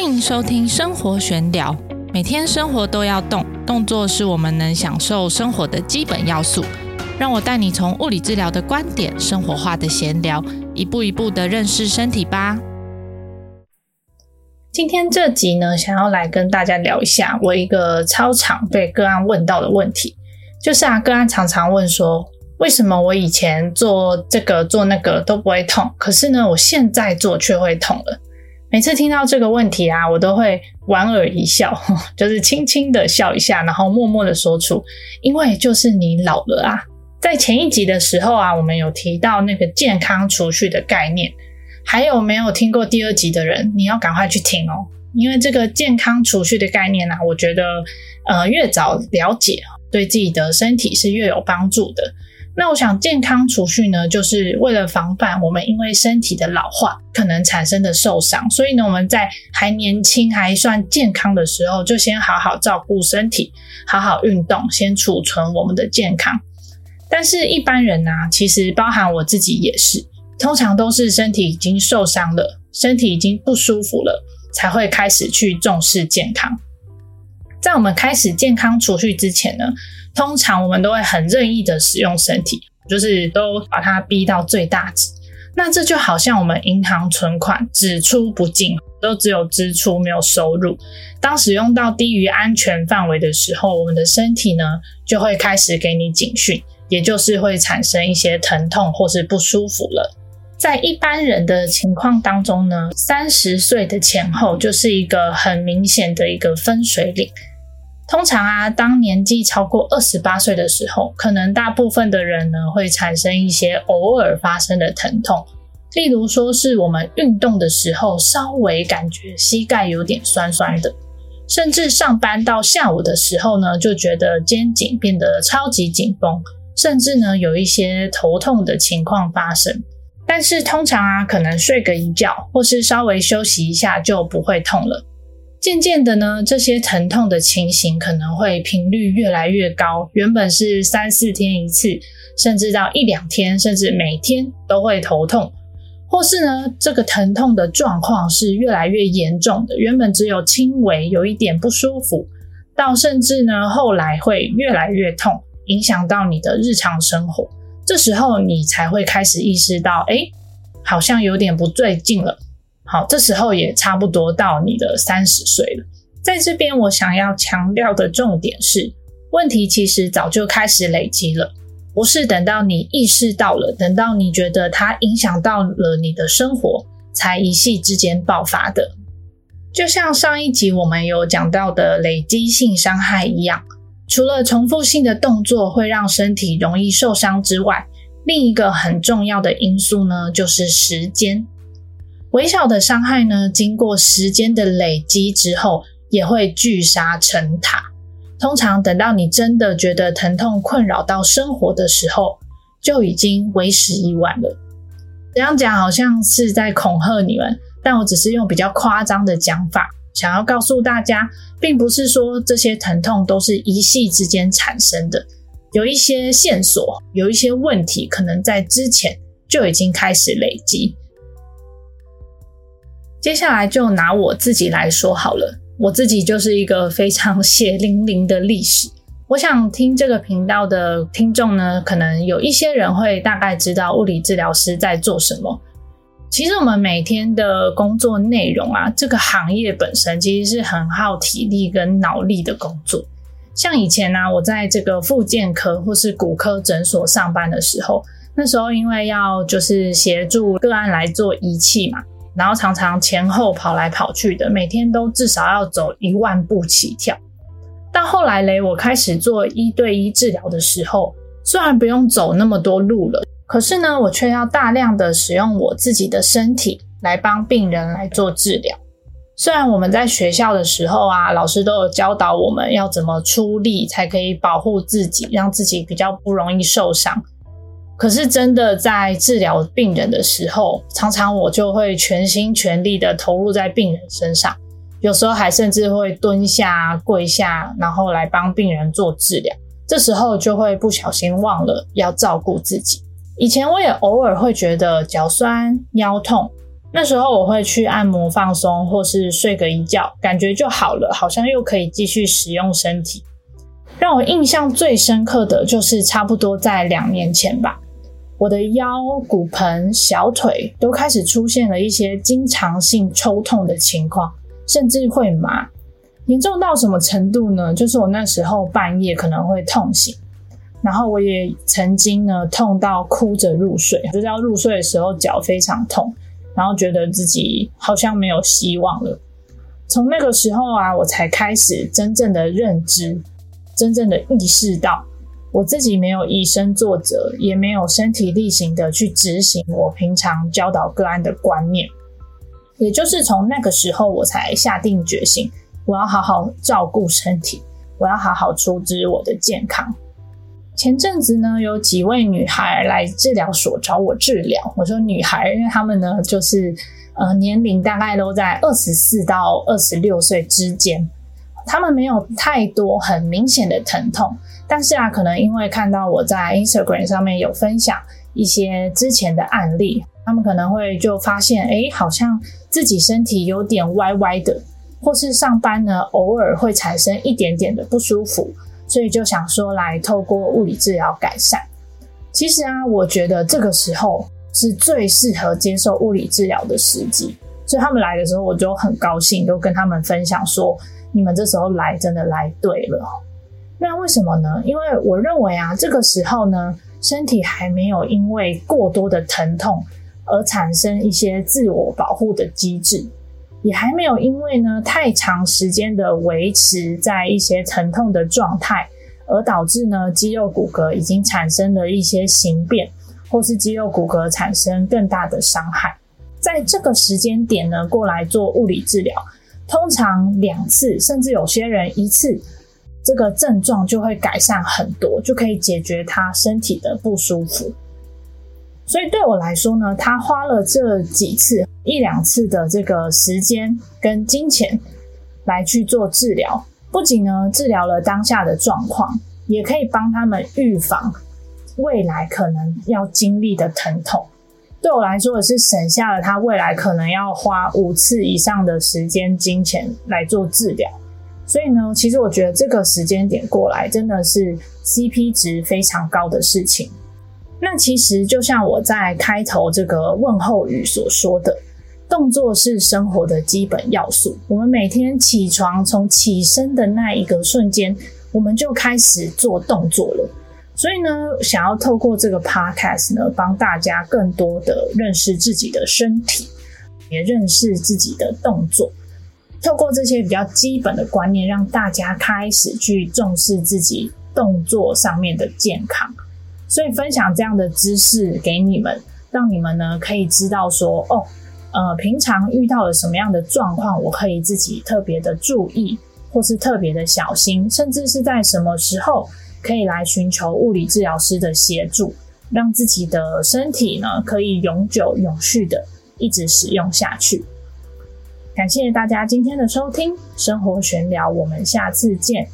欢迎收听生活玄聊。每天生活都要动，动作是我们能享受生活的基本要素。让我带你从物理治疗的观点，生活化的闲聊，一步一步的认识身体吧。今天这集呢，想要来跟大家聊一下我一个超常被个案问到的问题，就是啊，个案常常问说，为什么我以前做这个做那个都不会痛，可是呢，我现在做却会痛了？每次听到这个问题啊，我都会莞尔一笑，就是轻轻的笑一下，然后默默的说出：“因为就是你老了啊。”在前一集的时候啊，我们有提到那个健康储蓄的概念，还有没有听过第二集的人，你要赶快去听哦，因为这个健康储蓄的概念呢，我觉得呃越早了解，对自己的身体是越有帮助的。那我想，健康储蓄呢，就是为了防范我们因为身体的老化可能产生的受伤。所以呢，我们在还年轻、还算健康的时候，就先好好照顾身体，好好运动，先储存我们的健康。但是，一般人呢，其实包含我自己也是，通常都是身体已经受伤了，身体已经不舒服了，才会开始去重视健康。在我们开始健康储蓄之前呢，通常我们都会很任意的使用身体，就是都把它逼到最大值。那这就好像我们银行存款只出不进，都只有支出没有收入。当使用到低于安全范围的时候，我们的身体呢就会开始给你警讯，也就是会产生一些疼痛或是不舒服了。在一般人的情况当中呢，三十岁的前后就是一个很明显的一个分水岭。通常啊，当年纪超过二十八岁的时候，可能大部分的人呢会产生一些偶尔发生的疼痛，例如说是我们运动的时候稍微感觉膝盖有点酸酸的，甚至上班到下午的时候呢，就觉得肩颈变得超级紧绷，甚至呢有一些头痛的情况发生。但是通常啊，可能睡个一觉或是稍微休息一下就不会痛了。渐渐的呢，这些疼痛的情形可能会频率越来越高，原本是三四天一次，甚至到一两天，甚至每天都会头痛，或是呢，这个疼痛的状况是越来越严重的，原本只有轻微有一点不舒服，到甚至呢后来会越来越痛，影响到你的日常生活，这时候你才会开始意识到，哎，好像有点不对劲了。好，这时候也差不多到你的三十岁了。在这边，我想要强调的重点是，问题其实早就开始累积了，不是等到你意识到了，等到你觉得它影响到了你的生活，才一夕之间爆发的。就像上一集我们有讲到的累积性伤害一样，除了重复性的动作会让身体容易受伤之外，另一个很重要的因素呢，就是时间。微小的伤害呢，经过时间的累积之后，也会聚沙成塔。通常等到你真的觉得疼痛困扰到生活的时候，就已经为时已晚了。这样讲好像是在恐吓你们，但我只是用比较夸张的讲法，想要告诉大家，并不是说这些疼痛都是一夕之间产生的，有一些线索，有一些问题，可能在之前就已经开始累积。接下来就拿我自己来说好了，我自己就是一个非常血淋淋的历史。我想听这个频道的听众呢，可能有一些人会大概知道物理治疗师在做什么。其实我们每天的工作内容啊，这个行业本身其实是很耗体力跟脑力的工作。像以前呢，我在这个复健科或是骨科诊所上班的时候，那时候因为要就是协助个案来做仪器嘛。然后常常前后跑来跑去的，每天都至少要走一万步起跳。到后来嘞，我开始做一对一治疗的时候，虽然不用走那么多路了，可是呢，我却要大量的使用我自己的身体来帮病人来做治疗。虽然我们在学校的时候啊，老师都有教导我们要怎么出力才可以保护自己，让自己比较不容易受伤。可是真的在治疗病人的时候，常常我就会全心全力的投入在病人身上，有时候还甚至会蹲下、跪下，然后来帮病人做治疗。这时候就会不小心忘了要照顾自己。以前我也偶尔会觉得脚酸、腰痛，那时候我会去按摩放松，或是睡个一觉，感觉就好了，好像又可以继续使用身体。让我印象最深刻的就是差不多在两年前吧，我的腰、骨盆、小腿都开始出现了一些经常性抽痛的情况，甚至会麻。严重到什么程度呢？就是我那时候半夜可能会痛醒，然后我也曾经呢痛到哭着入睡，就是要入睡的时候脚非常痛，然后觉得自己好像没有希望了。从那个时候啊，我才开始真正的认知，真正的意识到我自己没有以身作则，也没有身体力行的去执行我平常教导个案的观念。也就是从那个时候，我才下定决心。我要好好照顾身体，我要好好出资我的健康。前阵子呢，有几位女孩来治疗所找我治疗。我说女孩，因为她们呢，就是呃年龄大概都在二十四到二十六岁之间，她们没有太多很明显的疼痛，但是啊，可能因为看到我在 Instagram 上面有分享一些之前的案例，她们可能会就发现，哎，好像自己身体有点歪歪的。或是上班呢，偶尔会产生一点点的不舒服，所以就想说来透过物理治疗改善。其实啊，我觉得这个时候是最适合接受物理治疗的时机。所以他们来的时候，我就很高兴，都跟他们分享说：你们这时候来真的来对了。那为什么呢？因为我认为啊，这个时候呢，身体还没有因为过多的疼痛而产生一些自我保护的机制。也还没有因为呢太长时间的维持在一些疼痛的状态，而导致呢肌肉骨骼已经产生了一些形变，或是肌肉骨骼产生更大的伤害。在这个时间点呢过来做物理治疗，通常两次甚至有些人一次，这个症状就会改善很多，就可以解决他身体的不舒服。所以对我来说呢，他花了这几次。一两次的这个时间跟金钱来去做治疗，不仅呢治疗了当下的状况，也可以帮他们预防未来可能要经历的疼痛。对我来说，也是省下了他未来可能要花五次以上的时间、金钱来做治疗。所以呢，其实我觉得这个时间点过来，真的是 CP 值非常高的事情。那其实就像我在开头这个问候语所说的。动作是生活的基本要素。我们每天起床，从起身的那一个瞬间，我们就开始做动作了。所以呢，想要透过这个 podcast 呢，帮大家更多的认识自己的身体，也认识自己的动作。透过这些比较基本的观念，让大家开始去重视自己动作上面的健康。所以分享这样的知识给你们，让你们呢可以知道说，哦。呃，平常遇到了什么样的状况，我可以自己特别的注意，或是特别的小心，甚至是在什么时候可以来寻求物理治疗师的协助，让自己的身体呢可以永久永续的一直使用下去。感谢大家今天的收听，生活玄聊，我们下次见。